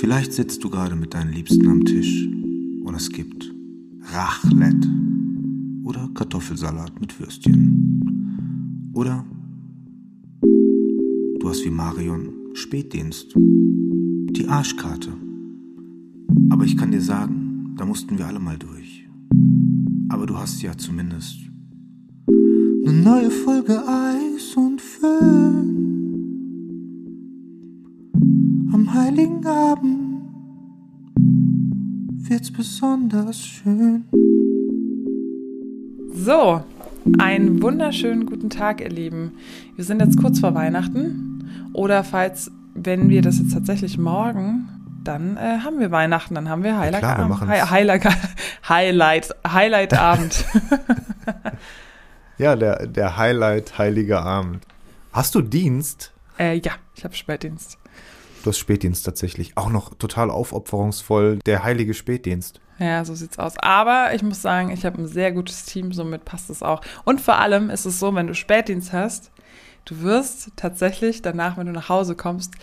Vielleicht sitzt du gerade mit deinen Liebsten am Tisch und es gibt Raclette oder Kartoffelsalat mit Würstchen. Oder du hast wie Marion Spätdienst, die Arschkarte. Aber ich kann dir sagen, da mussten wir alle mal durch. Aber du hast ja zumindest eine neue Folge Eis und Föhn. Wird's besonders schön. So, einen wunderschönen guten Tag, ihr Lieben. Wir sind jetzt kurz vor Weihnachten. Oder falls, wenn wir das jetzt tatsächlich morgen, dann äh, haben wir Weihnachten, dann haben wir Highlight klar, wir Abend. machen's. Hi Highlight, Highlight, Highlight Abend. Ja, der, der Highlight Heilige Abend. Hast du Dienst? äh, ja, ich habe Spätdienst. Du hast Spätdienst tatsächlich. Auch noch total aufopferungsvoll. Der heilige Spätdienst. Ja, so sieht's aus. Aber ich muss sagen, ich habe ein sehr gutes Team, somit passt es auch. Und vor allem ist es so, wenn du Spätdienst hast, du wirst tatsächlich danach, wenn du nach Hause kommst,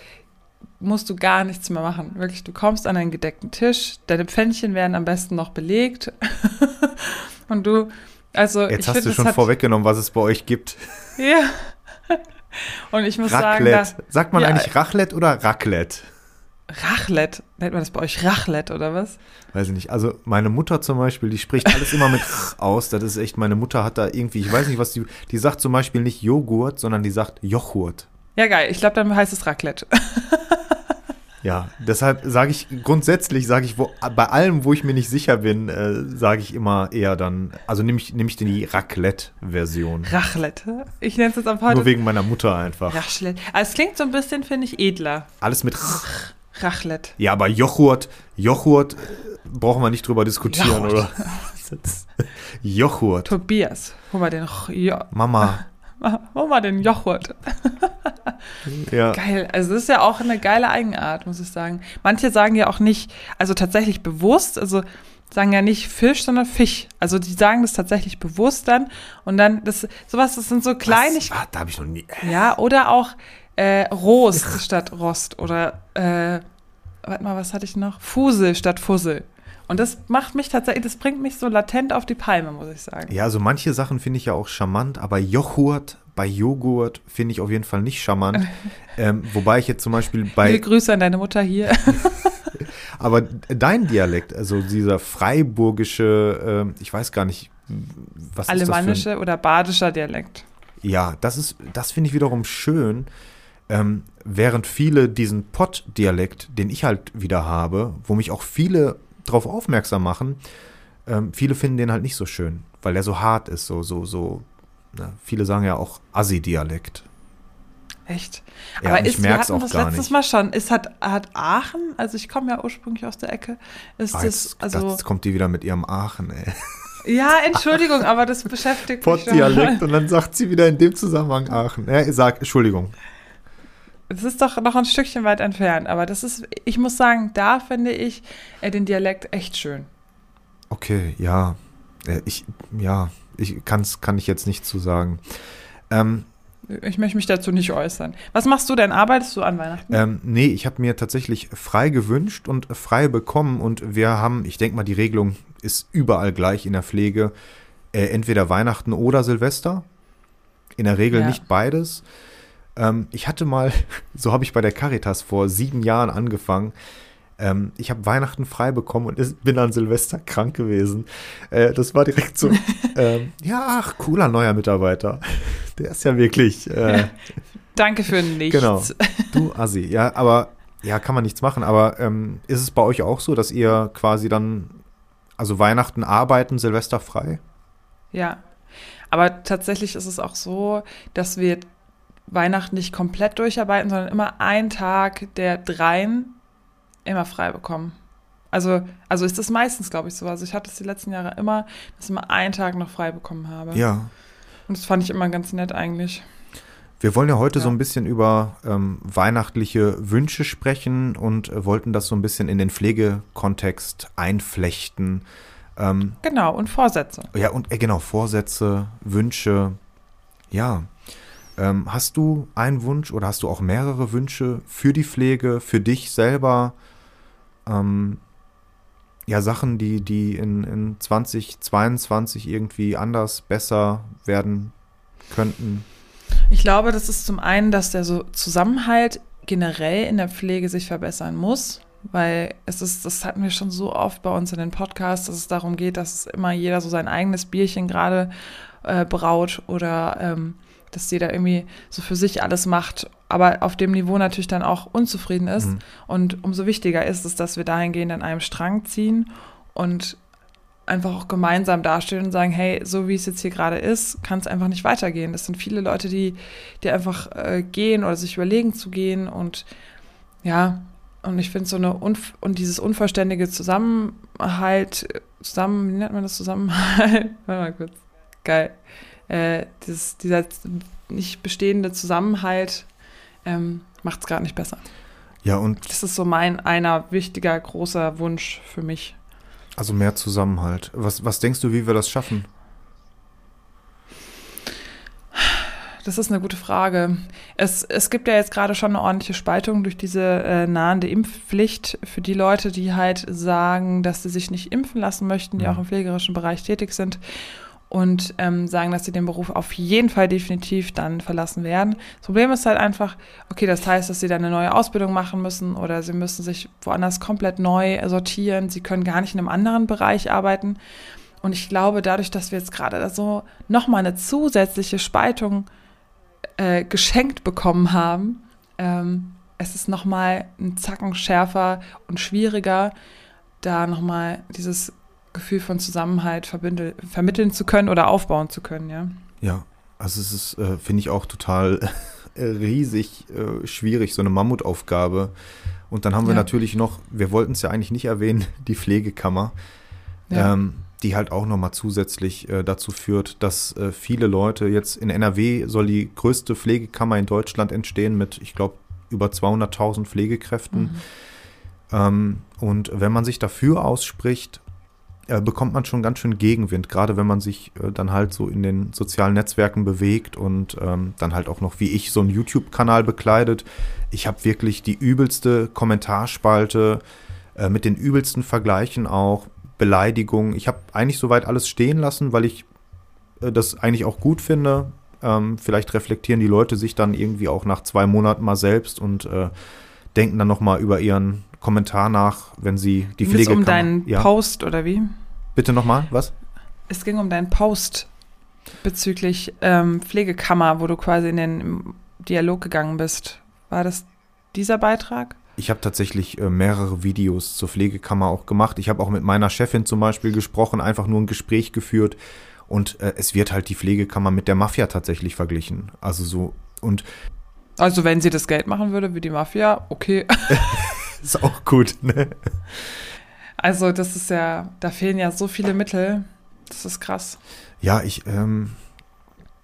musst du gar nichts mehr machen. Wirklich, du kommst an einen gedeckten Tisch, deine Pfännchen werden am besten noch belegt. Und du, also Jetzt ich hast find, du schon vorweggenommen, was es bei euch gibt. Ja. Und ich muss sagen, Raclette. da, Sagt man Ja. eigentlich Raclette oder Raclette? Raclette, nennt man das bei euch Raclette oder was? Weiß ich nicht. Also meine Mutter zum Beispiel, die spricht alles immer mit aus. Das ist echt, meine Mutter hat da irgendwie, ich weiß nicht, was die, die sagt zum Beispiel nicht Joghurt, sondern die sagt Joghurt. Ja, geil. Ich glaube, dann heißt es Raclette. Ja, deshalb sage ich grundsätzlich, sage ich, wo, bei allem, wo ich mir nicht sicher bin, äh, sage ich immer eher dann, also nehme ich, nehm ich die Raclette-Version. Raclette. Ich nenne es jetzt ab heute Nur wegen meiner Mutter einfach. Raclette. Also es klingt so ein bisschen, finde ich, edler. Alles mit Raclette. Ja, aber Joghurt, Joghurt äh, brauchen wir nicht drüber diskutieren, Joghurt. oder? Joghurt. Tobias, hol mal den, jo Mama. hol mal den Joghurt. Ja. Geil. Also das ist ja auch eine geile Eigenart, muss ich sagen. Manche sagen ja auch nicht, also tatsächlich bewusst, also sagen ja nicht Fisch, sondern Fisch. Also die sagen das tatsächlich bewusst dann und dann, das, sowas, das sind so Kleinigkeiten. Was? Ah, da habe ich noch nie. Ja, oder auch äh, Rost statt Rost oder äh, warte mal, was hatte ich noch? Fusel statt Fussel. Und das macht mich tatsächlich, das bringt mich so latent auf die Palme, muss ich sagen. Ja, also manche Sachen finde ich ja auch charmant, aber Joghurt bei Joghurt finde ich auf jeden Fall nicht charmant. ähm, wobei ich jetzt zum Beispiel bei, Grüße an deine Mutter hier. aber dein Dialekt, also dieser freiburgische, ähm, ich weiß gar nicht, was ist das für ein, Alemannische oder badischer Dialekt. Ja, das ist, das finde ich wiederum schön. Ähm, während viele diesen Pott-Dialekt, den ich halt wieder habe, wo mich auch viele drauf aufmerksam machen, ähm, viele finden den halt nicht so schön, weil der so hart ist, so, so, so. Ne? Viele sagen ja auch Assi-Dialekt. Echt? Ja, Aber ich ist, wir merk's hatten auch das gar letztes nicht. Mal schon. Ist hat, hat Aachen, also ich komme ja ursprünglich aus der Ecke, ist Ah, das, jetzt, also, jetzt kommt die wieder mit ihrem Aachen, ey. ja, Entschuldigung, aber das beschäftigt mich. Pott-Dialekt und dann sagt sie wieder in dem Zusammenhang Aachen. Ja, sag, Entschuldigung. Es ist doch noch ein Stückchen weit entfernt, aber das ist, ich muss sagen, da finde ich äh, den Dialekt echt schön. Okay, ja. Äh, Ich, ja, ich kann's, kann ich jetzt nicht zu sagen. Ähm, Ich möchte mich dazu nicht äußern. Was machst du denn? Arbeitest du an Weihnachten? Ähm, nee, ich habe mir tatsächlich frei gewünscht und frei bekommen und wir haben, ich denke mal, die Regelung ist überall gleich in der Pflege, äh, entweder Weihnachten oder Silvester. In der Regel Ja. nicht beides. Ähm, ich hatte mal, so habe ich bei der Caritas vor sieben Jahren angefangen. Ähm, ich habe Weihnachten frei bekommen und ist, bin an Silvester krank gewesen. Äh, das war direkt so, ähm, ja, ach, cooler neuer Mitarbeiter. Der ist ja wirklich, äh, Danke für nichts. Genau. Du Assi, ja, aber ja, kann man nichts machen. Aber ähm, ist es bei euch auch so, dass ihr quasi dann, also Weihnachten arbeiten, Silvester frei? Ja. Aber tatsächlich ist es auch so, dass wir Weihnachten nicht komplett durcharbeiten, sondern immer einen Tag der dreien immer frei bekommen. Also, also ist das meistens, glaube ich, so. Also ich hatte es die letzten Jahre immer, dass ich immer einen Tag noch frei bekommen habe. Ja. Und das fand ich immer ganz nett eigentlich. Wir wollen ja heute Ja. so ein bisschen über ähm, weihnachtliche Wünsche sprechen und äh, wollten das so ein bisschen in den Pflegekontext einflechten. Ähm, Genau, und Vorsätze. ja, und äh, genau, Vorsätze, Wünsche. Ja. Ähm, hast du einen Wunsch oder hast du auch mehrere Wünsche für die Pflege, für dich selber? Ähm, ja, Sachen, die, die in, in 2022 irgendwie anders, besser werden könnten? Ich glaube, das ist zum einen, dass der so Zusammenhalt generell in der Pflege sich verbessern muss, weil es ist, das hatten wir schon so oft bei uns in den Podcasts, dass es darum geht, dass immer jeder so sein eigenes Bierchen gerade äh, braut oder ähm, dass jeder irgendwie so für sich alles macht, aber auf dem Niveau natürlich dann auch unzufrieden ist. Mhm. Und umso wichtiger ist es, dass wir dahingehend an einem Strang ziehen und einfach auch gemeinsam dastehen und sagen, hey, so wie es jetzt hier gerade ist, kann es einfach nicht weitergehen. Das sind viele Leute, die, die einfach äh, gehen oder sich überlegen zu gehen und ja, und ich finde so eine Unf und dieses unvollständige Zusammenhalt, zusammen, wie nennt man das Zusammenhalt? Warte mal kurz. Geil. Äh, dieses, dieser nicht bestehende Zusammenhalt ähm, macht es gerade nicht besser. Ja, und. Das ist so mein einer wichtiger, großer Wunsch für mich. Also mehr Zusammenhalt. Was, was denkst du, wie wir das schaffen? Das ist eine gute Frage. Es, es gibt ja jetzt gerade schon eine ordentliche Spaltung durch diese äh, nahende Impfpflicht für die Leute, die halt sagen, dass sie sich nicht impfen lassen möchten, die mhm. auch im pflegerischen Bereich tätig sind und ähm, sagen, dass sie den Beruf auf jeden Fall definitiv dann verlassen werden. Das Problem ist halt einfach, okay, das heißt, dass sie dann eine neue Ausbildung machen müssen oder sie müssen sich woanders komplett neu sortieren. Sie können gar nicht in einem anderen Bereich arbeiten. Und ich glaube, dadurch, dass wir jetzt gerade so nochmal eine zusätzliche Spaltung äh, geschenkt bekommen haben, ähm, es ist nochmal ein Zacken schärfer und schwieriger, da nochmal dieses Gefühl von Zusammenhalt vermitteln zu können oder aufbauen zu können, ja. Ja, also es ist, äh, finde ich, auch total riesig äh, schwierig, so eine Mammutaufgabe. Und dann haben wir ja. natürlich noch, wir wollten es ja eigentlich nicht erwähnen, die Pflegekammer, ja. ähm, die halt auch nochmal zusätzlich äh, dazu führt, dass äh, viele Leute jetzt in NRW soll die größte Pflegekammer in Deutschland entstehen mit, ich glaube, über 200.000 Pflegekräften. Mhm. Ähm, und wenn man sich dafür ausspricht, äh, bekommt man schon ganz schön Gegenwind, gerade wenn man sich äh, dann halt so in den sozialen Netzwerken bewegt und ähm, dann halt auch noch wie ich so einen YouTube-Kanal bekleidet. Ich habe wirklich die übelste Kommentarspalte äh, mit den übelsten Vergleichen auch, Beleidigungen. Ich habe eigentlich soweit alles stehen lassen, weil ich äh, das eigentlich auch gut finde. Ähm, vielleicht reflektieren die Leute sich dann irgendwie auch nach zwei Monaten mal selbst und äh, denken dann nochmal über ihren Kommentar nach, wenn sie die Pflege. Es um deinen ja. Post oder wie? Bitte nochmal, was? Es ging um deinen Post bezüglich ähm, Pflegekammer, wo du quasi in den Dialog gegangen bist. War das dieser Beitrag? Ich habe tatsächlich äh, mehrere Videos zur Pflegekammer auch gemacht. Ich habe auch mit meiner Chefin zum Beispiel gesprochen, einfach nur ein Gespräch geführt. Und äh, es wird halt die Pflegekammer mit der Mafia tatsächlich verglichen. Also so und also wenn sie das Geld machen würde wie die Mafia, okay. ist auch gut, ne? Also das ist ja, da fehlen ja so viele Mittel. Das ist krass. Ja, ich, ähm,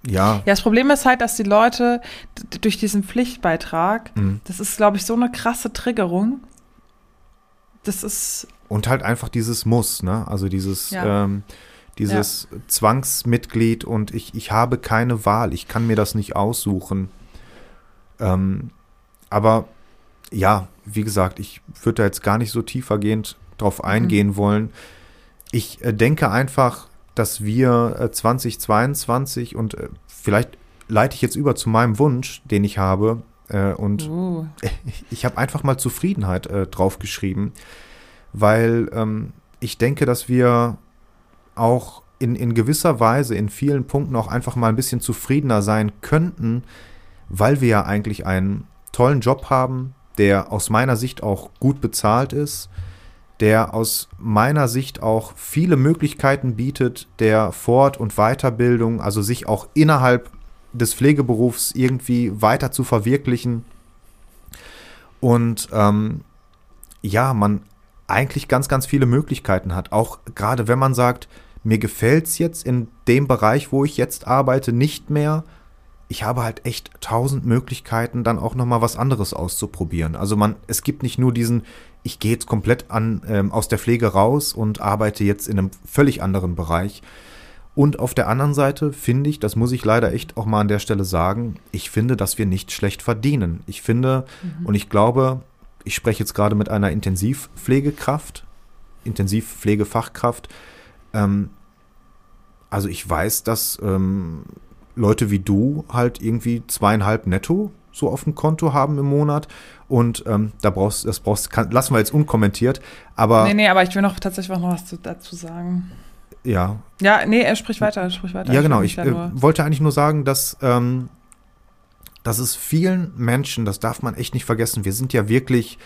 ja. Ja, das Problem ist halt, dass die Leute durch diesen Pflichtbeitrag, mhm. das ist, glaube ich, so eine krasse Triggerung. Das ist. Und halt einfach dieses Muss, ne? Also dieses, ja. ähm, dieses ja. Zwangsmitglied und ich, ich habe keine Wahl, ich kann mir das nicht aussuchen. Ähm, aber ja, wie gesagt, ich würde da jetzt gar nicht so tiefergehend drauf mhm. eingehen mhm. wollen. Ich äh, denke einfach, dass wir äh, 2022 und äh, vielleicht leite ich jetzt über zu meinem Wunsch, den ich habe. Äh, und uh. ich habe einfach mal Zufriedenheit äh, draufgeschrieben, weil ähm, ich denke, dass wir auch in, in gewisser Weise in vielen Punkten auch einfach mal ein bisschen zufriedener sein könnten, weil wir ja eigentlich einen tollen Job haben, der aus meiner Sicht auch gut bezahlt ist, der aus meiner Sicht auch viele Möglichkeiten bietet der Fort- und Weiterbildung, also sich auch innerhalb des Pflegeberufs irgendwie weiter zu verwirklichen. Und ähm, ja, man eigentlich ganz, ganz viele Möglichkeiten hat. Auch gerade wenn man sagt, mir gefällt es jetzt in dem Bereich, wo ich jetzt arbeite, nicht mehr, ich habe halt echt tausend Möglichkeiten, dann auch nochmal was anderes auszuprobieren. Also man, es gibt nicht nur diesen, ich gehe jetzt komplett an, ähm, aus der Pflege raus und arbeite jetzt in einem völlig anderen Bereich. Und auf der anderen Seite finde ich, das muss ich leider echt auch mal an der Stelle sagen, ich finde, dass wir nicht schlecht verdienen. Ich finde mhm. und ich glaube, ich spreche jetzt gerade mit einer Intensivpflegekraft, Intensivpflegefachkraft. Ähm, also ich weiß, dass ähm, Leute wie du halt irgendwie zweieinhalb netto so auf dem Konto haben im Monat. Und ähm, da brauchst das brauchst, kann, lassen wir jetzt unkommentiert. Aber. Nee, nee, aber ich will noch tatsächlich noch was dazu sagen. Ja. Ja, nee, er spricht weiter, er spricht weiter. Ja, genau. Ich äh, wollte eigentlich nur sagen, dass, ähm, dass es vielen Menschen, das darf man echt nicht vergessen, wir sind ja wirklich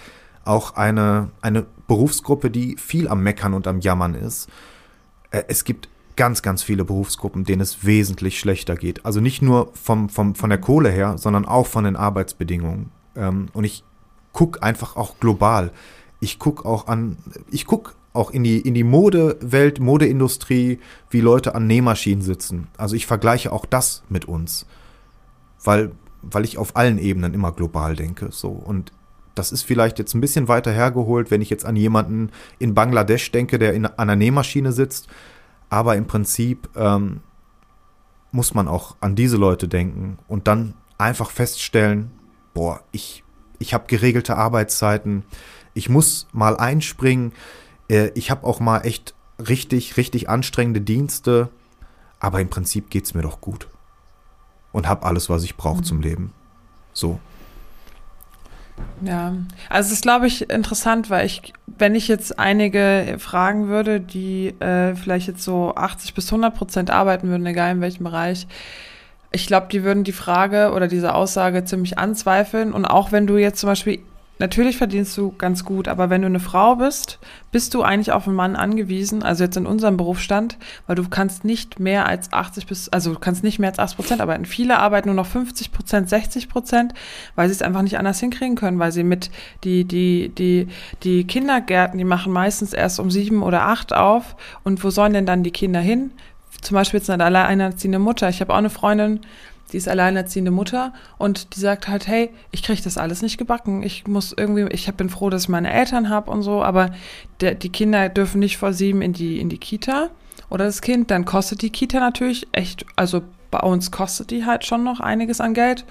auch eine, eine Berufsgruppe, die viel am Meckern und am Jammern ist. Äh, es gibt ganz, ganz viele Berufsgruppen, denen es wesentlich schlechter geht. Also nicht nur vom, vom, von der Kohle her, sondern auch von den Arbeitsbedingungen. Ähm, und ich gucke einfach auch global. Ich gucke auch an, ich gucke auch in die, in die Modewelt, Modeindustrie, wie Leute an Nähmaschinen sitzen. Also ich vergleiche auch das mit uns. Weil, weil ich auf allen Ebenen immer global denke. So. Und das ist vielleicht jetzt ein bisschen weiter hergeholt, wenn ich jetzt an jemanden in Bangladesch denke, der in, an einer Nähmaschine sitzt aber im Prinzip ähm, muss man auch an diese Leute denken und dann einfach feststellen, boah, ich, ich habe geregelte Arbeitszeiten, ich muss mal einspringen, äh, ich habe auch mal echt richtig, richtig anstrengende Dienste, aber im Prinzip geht es mir doch gut. Und habe alles, was ich brauche mhm. zum Leben. So. Ja, also es ist, glaube ich, interessant, weil ich, wenn ich jetzt einige fragen würde, die äh, vielleicht jetzt so 80 bis 100 Prozent arbeiten würden, egal in welchem Bereich, ich glaube, die würden die Frage oder diese Aussage ziemlich anzweifeln. Und auch wenn du jetzt zum Beispiel natürlich verdienst du ganz gut, aber wenn du eine Frau bist, bist du eigentlich auf einen Mann angewiesen, also jetzt in unserem Berufsstand, weil du kannst nicht mehr als 80 bis, also du kannst nicht mehr als 80 Prozent arbeiten. Viele arbeiten nur noch 50 Prozent, 60 Prozent, weil sie es einfach nicht anders hinkriegen können, weil sie mit die, die, die, die Kindergärten, die machen meistens erst um sieben oder acht auf und wo sollen denn dann die Kinder hin? Zum Beispiel jetzt eine alleinerziehende Mutter. Ich habe auch eine Freundin, die ist alleinerziehende Mutter und die sagt halt, hey, ich kriege das alles nicht gebacken. Ich muss irgendwie, ich bin froh, dass ich meine Eltern habe und so, aber der, die Kinder dürfen nicht vor sieben in die, in die Kita oder das Kind. Dann kostet die Kita natürlich echt, also bei uns kostet die halt schon noch einiges an Geld.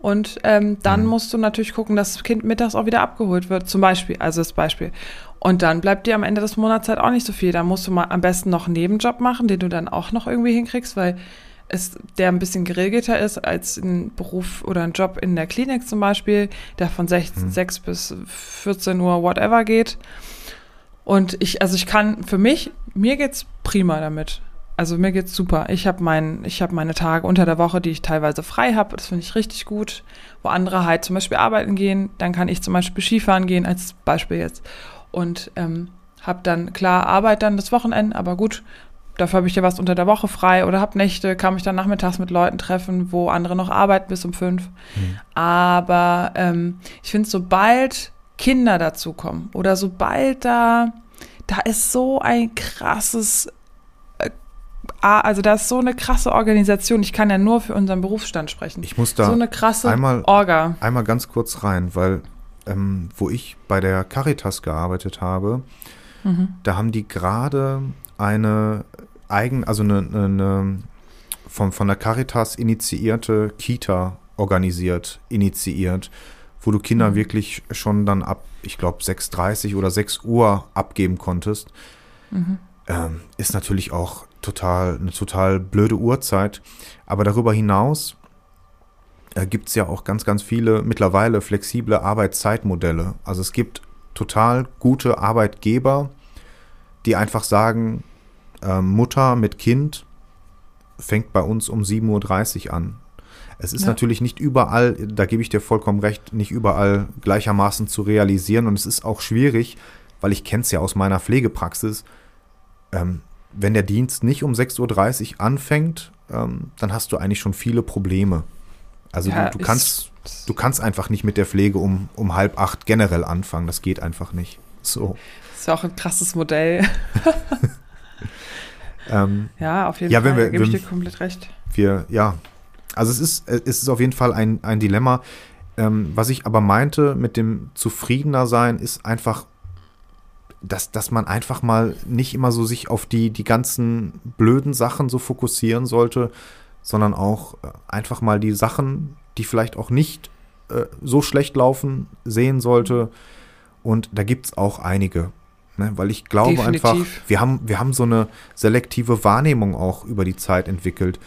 Und ähm, dann mhm. musst du natürlich gucken, dass das Kind mittags auch wieder abgeholt wird, zum Beispiel, also das Beispiel. Und dann bleibt dir am Ende des Monats halt auch nicht so viel. Da musst du mal am besten noch einen Nebenjob machen, den du dann auch noch irgendwie hinkriegst, weil ist, der ein bisschen geregelter ist als ein Beruf oder ein Job in der Klinik zum Beispiel, der von 6, hm. 6 bis 14 Uhr whatever geht. Und ich, also ich kann für mich, mir geht's prima damit. Also mir geht's super. Ich habe mein, ich hab meine Tage unter der Woche, die ich teilweise frei habe. Das finde ich richtig gut. Wo andere halt zum Beispiel arbeiten gehen, dann kann ich zum Beispiel Skifahren gehen, als Beispiel jetzt. Und ähm, habe dann klar Arbeit dann das Wochenende, aber gut, dafür habe ich ja was unter der Woche frei oder habe Nächte, kann mich dann nachmittags mit Leuten treffen, wo andere noch arbeiten bis um fünf. Mhm. Aber ähm, ich finde, sobald Kinder dazukommen oder sobald da, da ist so ein krasses äh, also da ist so eine krasse Organisation. Ich kann ja nur für unseren Berufsstand sprechen. Ich muss da so eine krasse einmal, Orga. Einmal ganz kurz rein, weil ähm, wo ich bei der Caritas gearbeitet habe, mhm. da haben die gerade eine eigen, also eine, eine von, von der Caritas initiierte Kita organisiert, initiiert, wo du Kinder mhm. wirklich schon dann ab, ich glaube, 6.30 oder 6 Uhr abgeben konntest. Mhm. Ähm, ist natürlich auch total, eine total blöde Uhrzeit. Aber darüber hinaus äh, gibt es ja auch ganz, ganz viele mittlerweile flexible Arbeitszeitmodelle. Also es gibt total gute Arbeitgeber, die einfach sagen, äh, Mutter mit Kind fängt bei uns um 7.30 Uhr an. Es ist ja. natürlich nicht überall, da gebe ich dir vollkommen recht, nicht überall gleichermaßen zu realisieren. Und es ist auch schwierig, weil ich kenne es ja aus meiner Pflegepraxis. Ähm, wenn der Dienst nicht um 6.30 Uhr anfängt, ähm, dann hast du eigentlich schon viele Probleme. Also ja, du, du kannst, du kannst einfach nicht mit der Pflege um, um halb acht generell anfangen. Das geht einfach nicht. So. Das ist ja auch ein krasses Modell. Ähm, ja, auf jeden ja, Fall, wir, gebe ich dir komplett recht. Wir, ja, also es ist, es ist auf jeden Fall ein, ein Dilemma. Ähm, was ich aber meinte mit dem zufriedener sein, ist einfach, dass, dass man einfach mal nicht immer so sich auf die, die ganzen blöden Sachen so fokussieren sollte, sondern auch äh, einfach mal die Sachen, die vielleicht auch nicht äh, so schlecht laufen, sehen sollte. Und da gibt es auch einige. Ne? Weil ich glaube Definitiv. einfach, wir haben, wir haben so eine selektive Wahrnehmung auch über die Zeit entwickelt.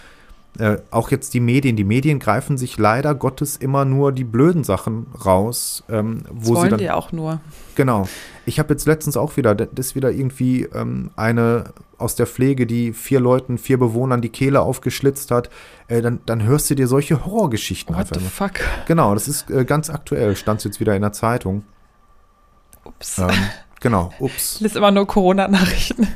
Äh, auch jetzt die Medien. Die Medien greifen sich leider Gottes immer nur die blöden Sachen raus, ähm, Das wo sie wollen dann. die auch nur. Genau. Ich habe jetzt letztens auch wieder, das ist wieder irgendwie ähm, eine aus der Pflege, die vier Leuten, vier Bewohnern die Kehle aufgeschlitzt hat. Äh, dann, dann hörst du dir solche Horrorgeschichten What einfach. the fuck? Genau, das ist äh, ganz aktuell, stand jetzt wieder in der Zeitung. Ups. Ähm, genau, ups. Ich lese immer nur Corona-Nachrichten.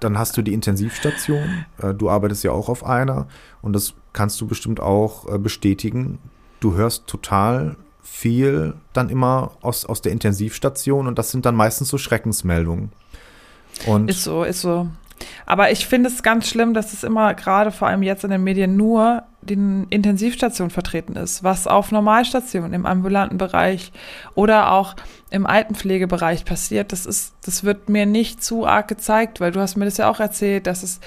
Dann hast du die Intensivstation. Äh, du arbeitest ja auch auf einer und das kannst du bestimmt auch äh, bestätigen. Du hörst total viel dann immer aus, aus der Intensivstation und das sind dann meistens so Schreckensmeldungen. Und Ist so, ist so. Aber ich finde es ganz schlimm, dass es immer gerade vor allem jetzt in den Medien nur die Intensivstation vertreten ist, was auf Normalstationen im ambulanten Bereich oder auch im Altenpflegebereich passiert. Das ist, das wird mir nicht zu arg gezeigt, weil du hast mir das ja auch erzählt, dass es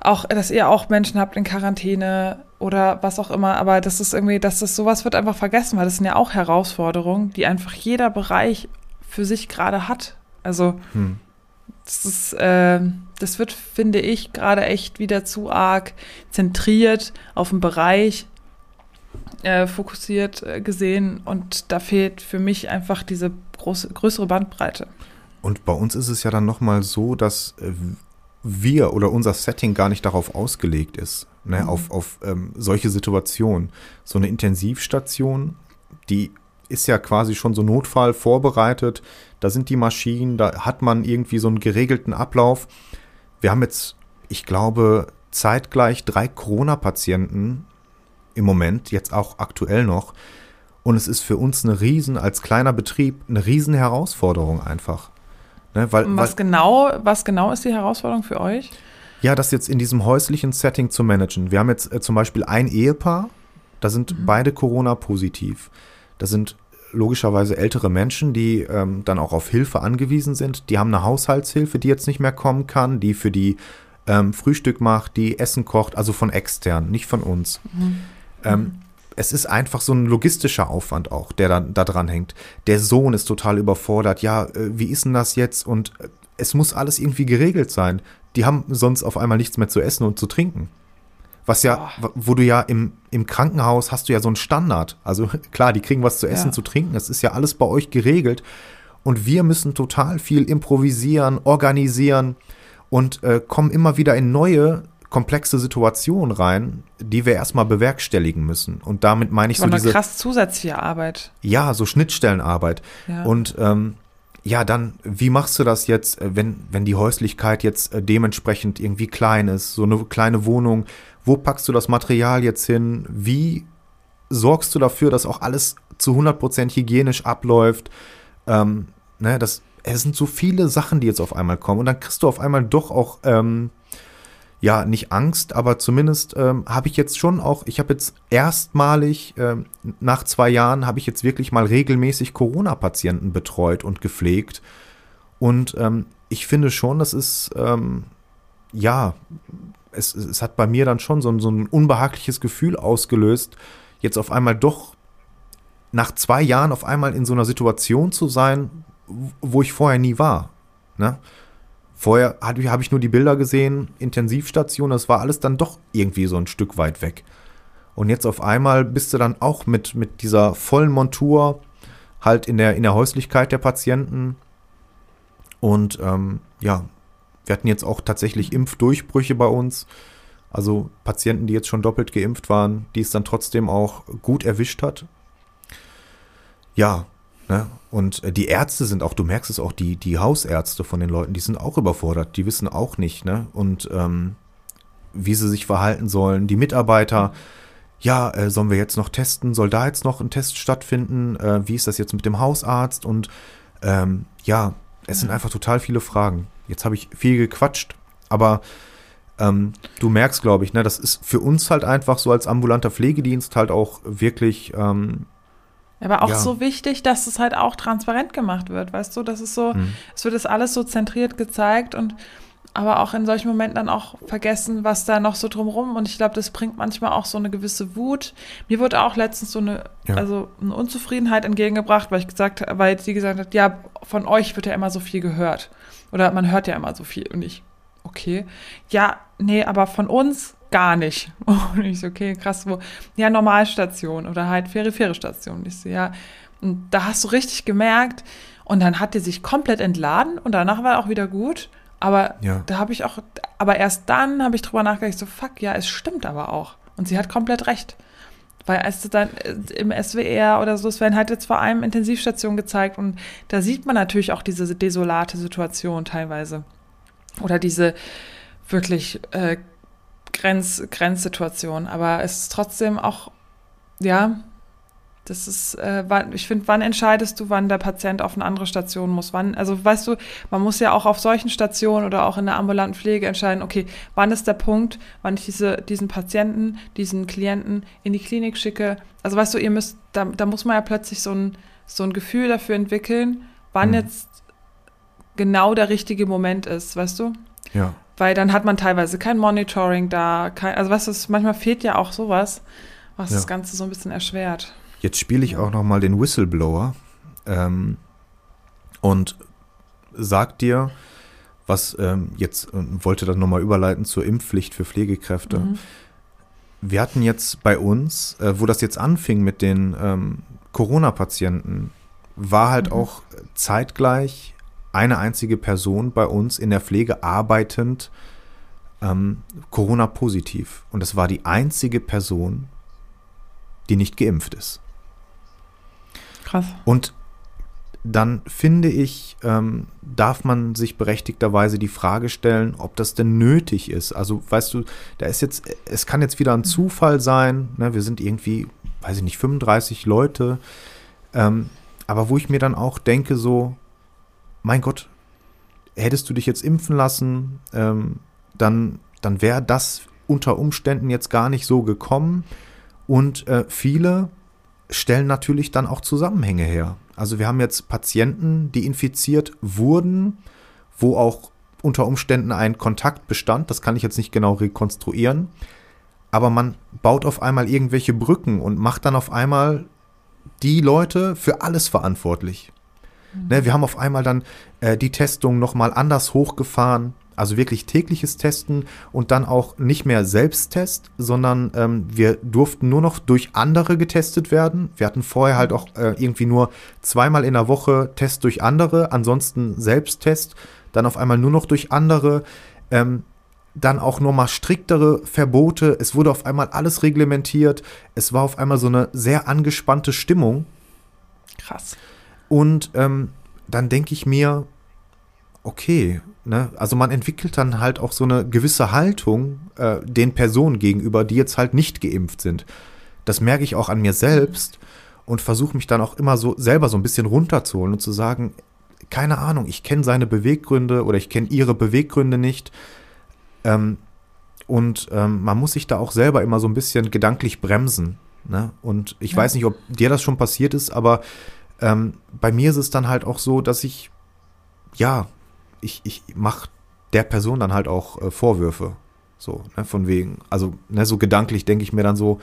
auch, dass ihr auch Menschen habt in Quarantäne oder was auch immer, aber das ist irgendwie, dass das sowas wird einfach vergessen, weil das sind ja auch Herausforderungen, die einfach jeder Bereich für sich gerade hat. Also hm, das ist, äh, das wird, finde ich, gerade echt wieder zu arg zentriert auf den Bereich äh, fokussiert äh, gesehen und da fehlt für mich einfach diese große, größere Bandbreite. Und bei uns ist es ja dann nochmal so, dass äh, wir oder unser Setting gar nicht darauf ausgelegt ist, ne, Mhm. auf, auf ähm, solche Situationen. So eine Intensivstation, die ist ja quasi schon so Notfall vorbereitet. Da sind die Maschinen, da hat man irgendwie so einen geregelten Ablauf. Wir haben jetzt, ich glaube, zeitgleich drei Corona-Patienten im Moment, jetzt auch aktuell noch. Und es ist für uns eine riesen, als kleiner Betrieb, eine riesen Herausforderung einfach. Ne, weil, weil, Was genau, was genau ist die Herausforderung für euch? ja, das jetzt in diesem häuslichen Setting zu managen. Wir haben jetzt äh, zum Beispiel ein Ehepaar, da sind beide Corona-positiv. Das sind logischerweise ältere Menschen, die ähm, dann auch auf Hilfe angewiesen sind. Die haben eine Haushaltshilfe, die jetzt nicht mehr kommen kann, die für die ähm, Frühstück macht, die Essen kocht, also von extern, nicht von uns. Ähm, es ist einfach so ein logistischer Aufwand auch, der da, da dran hängt. Der Sohn ist total überfordert. Ja, äh, wie ist denn das jetzt? Und äh, es muss alles irgendwie geregelt sein. Die haben sonst auf einmal nichts mehr zu essen und zu trinken. Was ja, wo du ja im, im Krankenhaus hast du ja so einen Standard. Also klar, die kriegen was zu essen, Ja. zu trinken. Das ist ja alles bei euch geregelt. Und wir müssen total viel improvisieren, organisieren und äh, kommen immer wieder in neue, komplexe Situationen rein, die wir erstmal bewerkstelligen müssen. Und damit meine ich so diese, krass zusätzliche Arbeit. ja, so Schnittstellenarbeit. Ja. Und ähm, ja, dann, wie machst du das jetzt, äh, wenn, wenn die Häuslichkeit jetzt äh, dementsprechend irgendwie klein ist, so eine kleine Wohnung, wo packst du das Material jetzt hin? Wie sorgst du dafür, dass auch alles zu 100% hygienisch abläuft? Ähm, ne, das, es sind so viele Sachen, die jetzt auf einmal kommen und dann kriegst du auf einmal doch auch, ähm, ja, nicht Angst, aber zumindest ähm, habe ich jetzt schon auch, ich habe jetzt erstmalig ähm, nach zwei Jahren habe ich jetzt wirklich mal regelmäßig Corona-Patienten betreut und gepflegt. Und ähm, ich finde schon, das ist, ähm, ja, es, es hat bei mir dann schon so, ein- so ein unbehagliches Gefühl ausgelöst, jetzt auf einmal doch nach zwei Jahren auf einmal in so einer Situation zu sein, wo ich vorher nie war. Ne? Vorher habe hab ich nur die Bilder gesehen, Intensivstation, das war alles dann doch irgendwie so ein Stück weit weg. Und jetzt auf einmal bist du dann auch mit, mit dieser vollen Montur halt in der, in der Häuslichkeit der Patienten. Und ähm, ja, wir hatten jetzt auch tatsächlich Impfdurchbrüche bei uns. Also Patienten, die jetzt schon doppelt geimpft waren, die es dann trotzdem auch gut erwischt hat. Ja, ne? Und äh, die Ärzte sind auch, du merkst es auch, die, die Hausärzte von den Leuten, die sind auch überfordert, die wissen auch nicht, ne? Und ähm, wie sie sich verhalten sollen. Die Mitarbeiter, ja, äh, sollen wir jetzt noch testen? Soll da jetzt noch ein Test stattfinden? Äh, wie ist das jetzt mit dem Hausarzt? Und ähm, ja, es sind einfach total viele Fragen. Jetzt habe ich viel gequatscht, aber ähm, du merkst, glaube ich, ne, das ist für uns halt einfach so als ambulanter Pflegedienst halt auch wirklich ähm, Aber auch Ja. so wichtig, dass es halt auch transparent gemacht wird, weißt du? Das ist so, Mhm. es wird das alles so zentriert gezeigt und aber auch in solchen Momenten dann auch vergessen, was da noch so drumrum. Und ich glaube, das bringt manchmal auch so eine gewisse Wut. Mir wurde auch letztens so eine, Ja. also eine Unzufriedenheit entgegengebracht, weil ich gesagt, weil sie gesagt hat, ja, von euch wird ja immer so viel gehört. Oder man hört ja immer so viel. Und ich, okay. Ja, nee, aber von uns gar nicht. Und ich so, okay, krass, wo? Ja, Normalstation oder halt periphere Station. Und ich so, ja. Und da hast du richtig gemerkt. Und dann hat die sich komplett entladen und danach war auch wieder gut. Aber Ja. da habe ich auch, aber erst dann habe ich drüber nachgedacht, so, fuck, ja, es stimmt aber auch. Und sie hat komplett recht. Weil als du dann äh, im SWR oder so, es werden halt jetzt vor allem Intensivstationen gezeigt und da sieht man natürlich auch diese desolate Situation teilweise. Oder diese wirklich äh, Grenz, Grenzsituation. Aber es ist trotzdem auch, ja, das ist, äh, wann, ich finde, wann entscheidest du, wann der Patient auf eine andere Station muss? Wann, also weißt du, man muss ja auch auf solchen Stationen oder auch in der ambulanten Pflege entscheiden, okay, wann ist der Punkt, wann ich diese, diesen Patienten, diesen Klienten in die Klinik schicke. Also weißt du, ihr müsst, da, da muss man ja plötzlich so ein, so ein Gefühl dafür entwickeln, wann Mhm. jetzt genau der richtige Moment ist, weißt du? Ja. Weil dann hat man teilweise kein Monitoring da, kein, also weißt du, manchmal fehlt ja auch sowas, was Ja. das Ganze so ein bisschen erschwert. Jetzt spiele ich auch noch mal den Whistleblower ähm, und sag dir, was ähm, jetzt äh, wollte dann noch mal überleiten zur Impfpflicht für Pflegekräfte. Mhm. Wir hatten jetzt bei uns, äh, wo das jetzt anfing mit den ähm, Corona-Patienten, war halt Mhm. auch zeitgleich eine einzige Person bei uns in der Pflege arbeitend ähm, Corona-positiv. Und das war die einzige Person, die nicht geimpft ist. Krass. Und dann finde ich, ähm, darf man sich berechtigterweise die Frage stellen, ob das denn nötig ist. Also, weißt du, da ist jetzt, es kann jetzt wieder ein Zufall sein, ne? wir sind irgendwie, weiß ich nicht, 35 Leute, ähm, aber wo ich mir dann auch denke, so, mein Gott, hättest du dich jetzt impfen lassen, ähm, dann, dann wäre das unter Umständen jetzt gar nicht so gekommen. Und äh, viele stellen natürlich dann auch Zusammenhänge her. Also wir haben jetzt Patienten, die infiziert wurden, wo auch unter Umständen ein Kontakt bestand. Das kann ich jetzt nicht genau rekonstruieren. Aber man baut auf einmal irgendwelche Brücken und macht dann auf einmal die Leute für alles verantwortlich. Ne, wir haben auf einmal dann äh, die Testung nochmal anders hochgefahren. Also wirklich tägliches Testen und dann auch nicht mehr Selbsttest, sondern ähm, wir durften nur noch durch andere getestet werden. Wir hatten vorher halt auch äh, irgendwie nur zweimal in der Woche Test durch andere, ansonsten Selbsttest, dann auf einmal nur noch durch andere. Ähm, dann auch nochmal striktere Verbote. Es wurde auf einmal alles reglementiert. Es war auf einmal so eine sehr angespannte Stimmung. Krass. Und ähm, dann denke ich mir, okay, ne, also man entwickelt dann halt auch so eine gewisse Haltung äh, den Personen gegenüber, die jetzt halt nicht geimpft sind. Das merke ich auch an mir selbst und versuche mich dann auch immer so selber so ein bisschen runterzuholen und zu sagen, keine Ahnung, ich kenne seine Beweggründe oder ich kenne ihre Beweggründe nicht. Ähm, und ähm, man muss sich da auch selber immer so ein bisschen gedanklich bremsen. Ne? Und ich Ja. weiß nicht, ob dir das schon passiert ist, aber ähm, bei mir ist es dann halt auch so, dass ich, ja, ich, ich mache der Person dann halt auch äh, Vorwürfe. So, ne, von wegen, also, ne, so gedanklich denke ich mir dann so,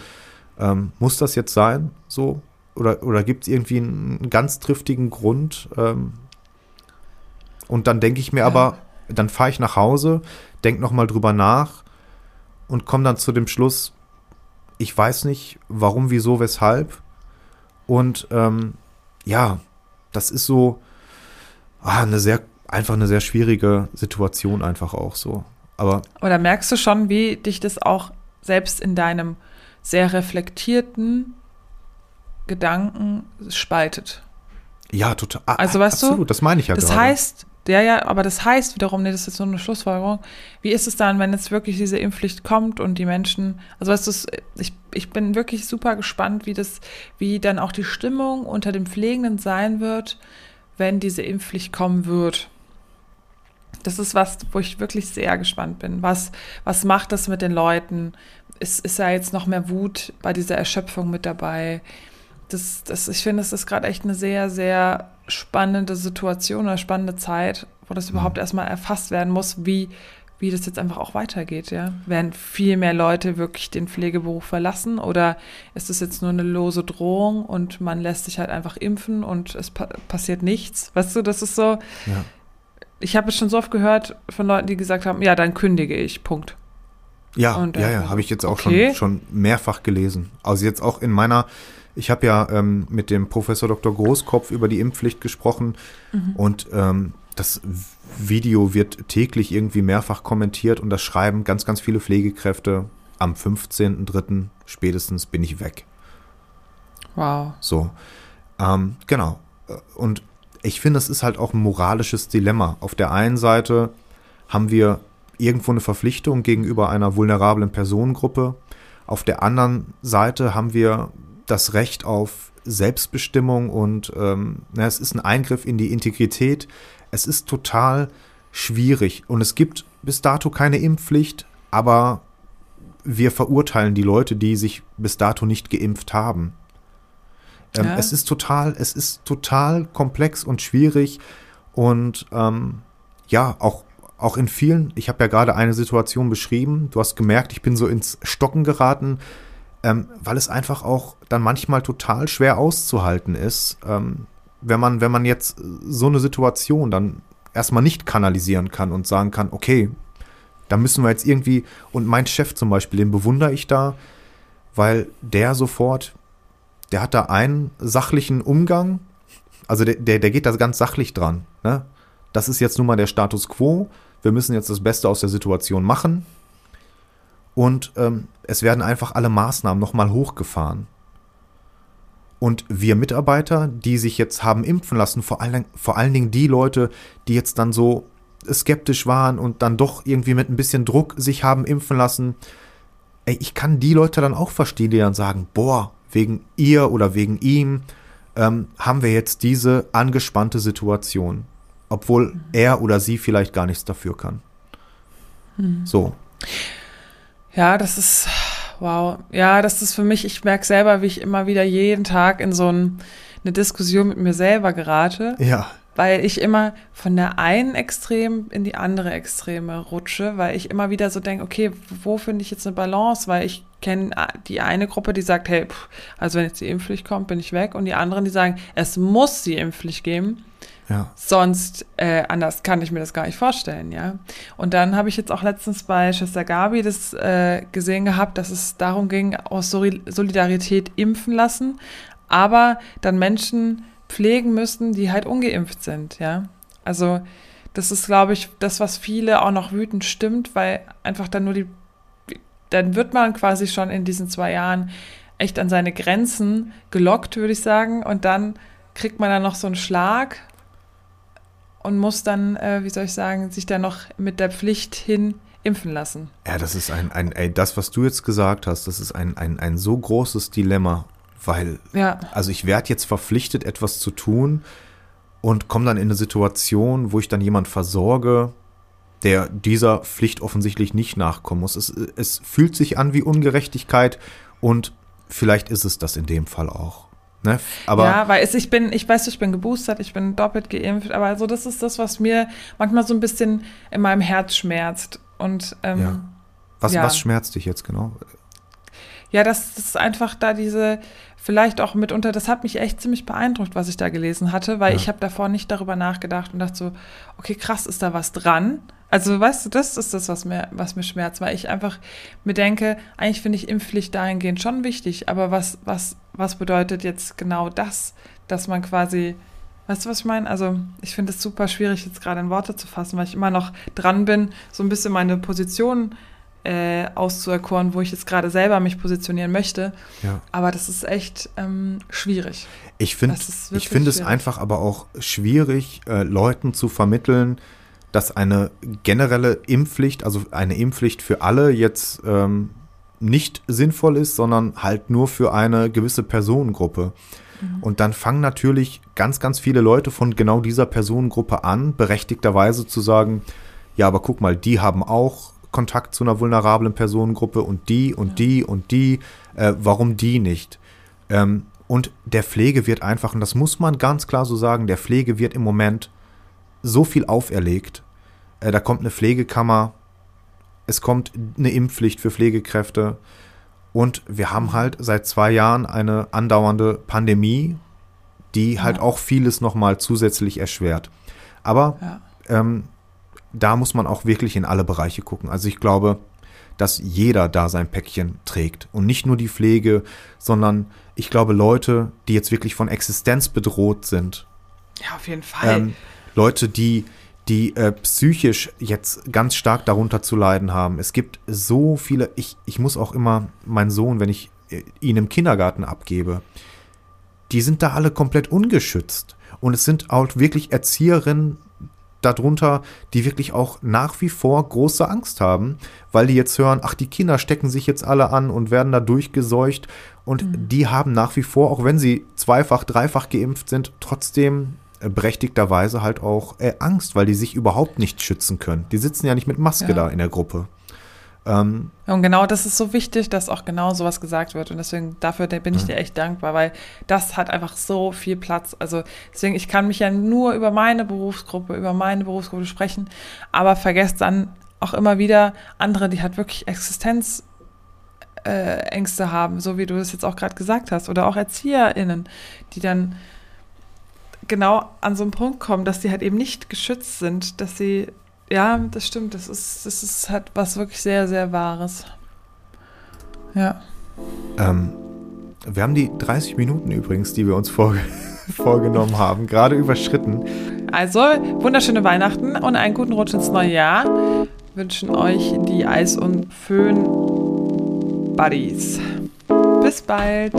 ähm, muss das jetzt sein? So? Oder, oder gibt es irgendwie einen ganz triftigen Grund? Ähm, und dann denke ich mir Ja. aber, dann fahre ich nach Hause, denke nochmal drüber nach und komme dann zu dem Schluss, ich weiß nicht, warum, wieso, weshalb. Und ähm, ja, das ist so ah, eine sehr, einfach eine sehr schwierige Situation einfach auch so. Aber Aber da merkst du schon, wie dich das auch selbst in deinem sehr reflektierten Gedanken spaltet. ja, total. ah, Also, weißt du, absolut, das meine ich ja das gerade. heißt, ja, ja, aber das heißt wiederum, nee, das ist jetzt so eine Schlussfolgerung. Wie ist es dann, wenn jetzt wirklich diese Impfpflicht kommt und die Menschen, also weißt du, ich, ich bin wirklich super gespannt, wie das, wie dann auch die Stimmung unter den Pflegenden sein wird, wenn diese Impfpflicht kommen wird. Das ist was, wo ich wirklich sehr gespannt bin. Was, was macht das mit den Leuten? Ist, ist ja jetzt noch mehr Wut bei dieser Erschöpfung mit dabei? Das, das, ich finde, es ist gerade echt eine sehr, sehr spannende Situation, eine spannende Zeit, wo das überhaupt erstmal erfasst werden muss, wie, wie das jetzt einfach auch weitergeht, ja. Werden viel mehr Leute wirklich den Pflegeberuf verlassen oder ist es jetzt nur eine lose Drohung und man lässt sich halt einfach impfen und es pa passiert nichts? Weißt du, das ist so. Ja. Ich habe es schon so oft gehört von Leuten, die gesagt haben, ja, dann kündige ich, Punkt. Ja, Und, ja, ja, habe ich jetzt auch okay. schon, schon mehrfach gelesen. Also jetzt auch in meiner, ich habe ja ähm, mit dem Professor Dr. Großkopf über die Impfpflicht gesprochen und ähm, das Video wird täglich irgendwie mehrfach kommentiert und das schreiben ganz, ganz viele Pflegekräfte. Am 15.03. spätestens bin ich weg. Wow. So, ähm, genau. Und ich finde, es ist halt auch ein moralisches Dilemma. Auf der einen Seite haben wir irgendwo eine Verpflichtung gegenüber einer vulnerablen Personengruppe. Auf der anderen Seite haben wir das Recht auf Selbstbestimmung und ähm, na, es ist ein Eingriff in die Integrität. Es ist total schwierig und es gibt bis dato keine Impfpflicht, aber wir verurteilen die Leute, die sich bis dato nicht geimpft haben. Ähm, Ja. Es ist total, es ist total komplex und schwierig und ähm, ja, auch, auch in vielen, ich habe ja gerade eine Situation beschrieben, du hast gemerkt, ich bin so ins Stocken geraten, ähm, weil es einfach auch dann manchmal total schwer auszuhalten ist, ähm, wenn man, wenn man jetzt so eine Situation dann erstmal nicht kanalisieren kann und sagen kann, okay, da müssen wir jetzt irgendwie, und mein Chef zum Beispiel, den bewundere ich da, weil der sofort, der hat da einen sachlichen Umgang, also der, der, der geht da ganz sachlich dran. Ne? Das ist jetzt nun mal der Status quo. Wir müssen jetzt das Beste aus der Situation machen. Und ähm, es werden einfach alle Maßnahmen nochmal hochgefahren. Und wir Mitarbeiter, die sich jetzt haben impfen lassen, vor allen, vor allen Dingen die Leute, die jetzt dann so skeptisch waren und dann doch irgendwie mit ein bisschen Druck sich haben impfen lassen, ey, ich kann die Leute dann auch verstehen, die dann sagen, boah, wegen ihr oder wegen ihm ähm, haben wir jetzt diese angespannte Situation, obwohl er oder sie vielleicht gar nichts dafür kann. So, Ja, das ist, wow. Ja, das ist für mich, ich merke selber, wie ich immer wieder jeden Tag in so ein, eine Diskussion mit mir selber gerate, ja, weil ich immer von der einen Extrem in die andere Extreme rutsche, weil ich immer wieder so denke, okay, wo finde ich jetzt eine Balance? Weil ich kenne die eine Gruppe, die sagt, hey, pff, also wenn jetzt die Impfpflicht kommt, bin ich weg. Und die anderen, die sagen, es muss die Impfpflicht geben. Ja, Sonst, äh, anders kann ich mir das gar nicht vorstellen, ja. Und dann habe ich jetzt auch letztens bei Schwester Gabi das äh, gesehen gehabt, dass es darum ging, aus Soli- Solidarität impfen lassen, aber dann Menschen pflegen müssten, die halt ungeimpft sind, ja. Also das ist, glaube ich, das, was viele auch noch wütend stimmt, weil einfach dann nur die, dann wird man quasi schon in diesen zwei Jahren echt an seine Grenzen gelockt, würde ich sagen, und dann kriegt man dann noch so einen Schlag und muss dann, äh, wie soll ich sagen, sich dann noch mit der Pflicht hin impfen lassen. Ja, das ist ein, ein ey, das, was du jetzt gesagt hast, das ist ein, ein, ein so großes Dilemma, weil, Ja, also ich werde jetzt verpflichtet, etwas zu tun und komme dann in eine Situation, wo ich dann jemand versorge, der dieser Pflicht offensichtlich nicht nachkommen muss. Es, es fühlt sich an wie Ungerechtigkeit und vielleicht ist es das in dem Fall auch. Ne? Aber ja, weil es, ich bin, ich weiß, ich bin geboostert, ich bin doppelt geimpft, aber also das ist das, was mir manchmal so ein bisschen in meinem Herz schmerzt. Und ähm, Ja. ja. was, ja. was schmerzt dich jetzt genau? das, das ist einfach da diese, vielleicht auch mitunter, das hat mich echt ziemlich beeindruckt, was ich da gelesen hatte, weil Ja. ich habe davor nicht darüber nachgedacht und dachte so, okay, krass, ist da was dran? Also, weißt du, das ist das, was mir, was mir schmerzt, weil ich einfach mir denke, eigentlich finde ich Impfpflicht dahingehend schon wichtig, aber was, was, was bedeutet jetzt genau das, dass man quasi, weißt du, was ich meine? Also, ich finde es super schwierig, jetzt gerade in Worte zu fassen, weil ich immer noch dran bin, so ein bisschen meine Position äh, auszuerkoren, wo ich jetzt gerade selber mich positionieren möchte. Ja. Aber das ist echt ähm, schwierig. Ich finde ich finde es einfach aber auch schwierig, äh, Leuten zu vermitteln, dass eine generelle Impfpflicht, also eine Impfpflicht für alle jetzt ähm, nicht sinnvoll ist, sondern halt nur für eine gewisse Personengruppe. Mhm. Und dann fangen natürlich ganz, ganz viele Leute von genau dieser Personengruppe an, berechtigterweise zu sagen, ja, aber guck mal, die haben auch Kontakt zu einer vulnerablen Personengruppe und die und die und die, äh, warum die nicht? Ähm, und der Pflege wird einfach, und das muss man ganz klar so sagen, der Pflege wird im Moment so viel auferlegt. Äh, da kommt eine Pflegekammer es kommt eine Impfpflicht für Pflegekräfte. Und wir haben halt seit zwei Jahren eine andauernde Pandemie, die halt Ja. auch vieles nochmal zusätzlich erschwert. Aber Ja. ähm, da muss man auch wirklich in alle Bereiche gucken. Also ich glaube, dass jeder da sein Päckchen trägt. Und nicht nur die Pflege, sondern ich glaube, Leute, die jetzt wirklich von Existenz bedroht sind, Ja, auf jeden Fall. ähm, Leute, die, die äh, psychisch jetzt ganz stark darunter zu leiden haben. Es gibt so viele, ich, ich muss auch immer meinen Sohn, wenn ich äh, ihn im Kindergarten abgebe, die sind da alle komplett ungeschützt. Und es sind auch wirklich Erzieherinnen darunter, die wirklich auch nach wie vor große Angst haben, weil die jetzt hören, ach, die Kinder stecken sich jetzt alle an und werden da durchgeseucht. Und die haben nach wie vor, auch wenn sie zweifach, dreifach geimpft sind, trotzdem berechtigterweise halt auch äh, Angst, weil die sich überhaupt nicht schützen können. Die sitzen ja nicht mit Maske Ja. da in der Gruppe. Ähm, Und genau das ist so wichtig, dass auch genau sowas gesagt wird. Und deswegen, dafür bin ich dir echt dankbar, weil das hat einfach so viel Platz. Also deswegen, ich kann mich ja nur über meine Berufsgruppe, über meine Berufsgruppe sprechen, aber vergesst dann auch immer wieder andere, die halt wirklich Existenzängste äh, Ängste haben, so wie du das jetzt auch gerade gesagt hast. Oder auch ErzieherInnen, die dann genau an so einen Punkt kommen, dass die halt eben nicht geschützt sind, dass sie ja, das stimmt. Das ist, das ist halt was wirklich sehr, sehr Wahres. Ja. ähm, wir haben die 30 Minuten übrigens, die wir uns vor, vorgenommen haben, gerade überschritten. Also, wunderschöne Weihnachten und einen guten Rutsch ins neue Jahr. Wünschen euch die Eis- und Föhn-Buddies. Bis bald.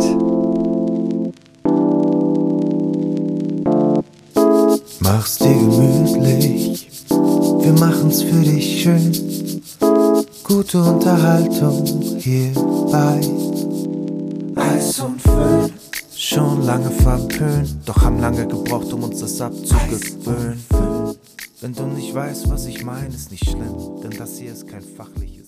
Mach's dir gemütlich, wir machen's für dich schön. Gute Unterhaltung hier bei Eis und Föhn. Schon lange verpönt, doch haben lange gebraucht, um uns das abzugewöhnen. Wenn du nicht weißt, was ich meine, ist nicht schlimm, denn das hier ist kein fachliches.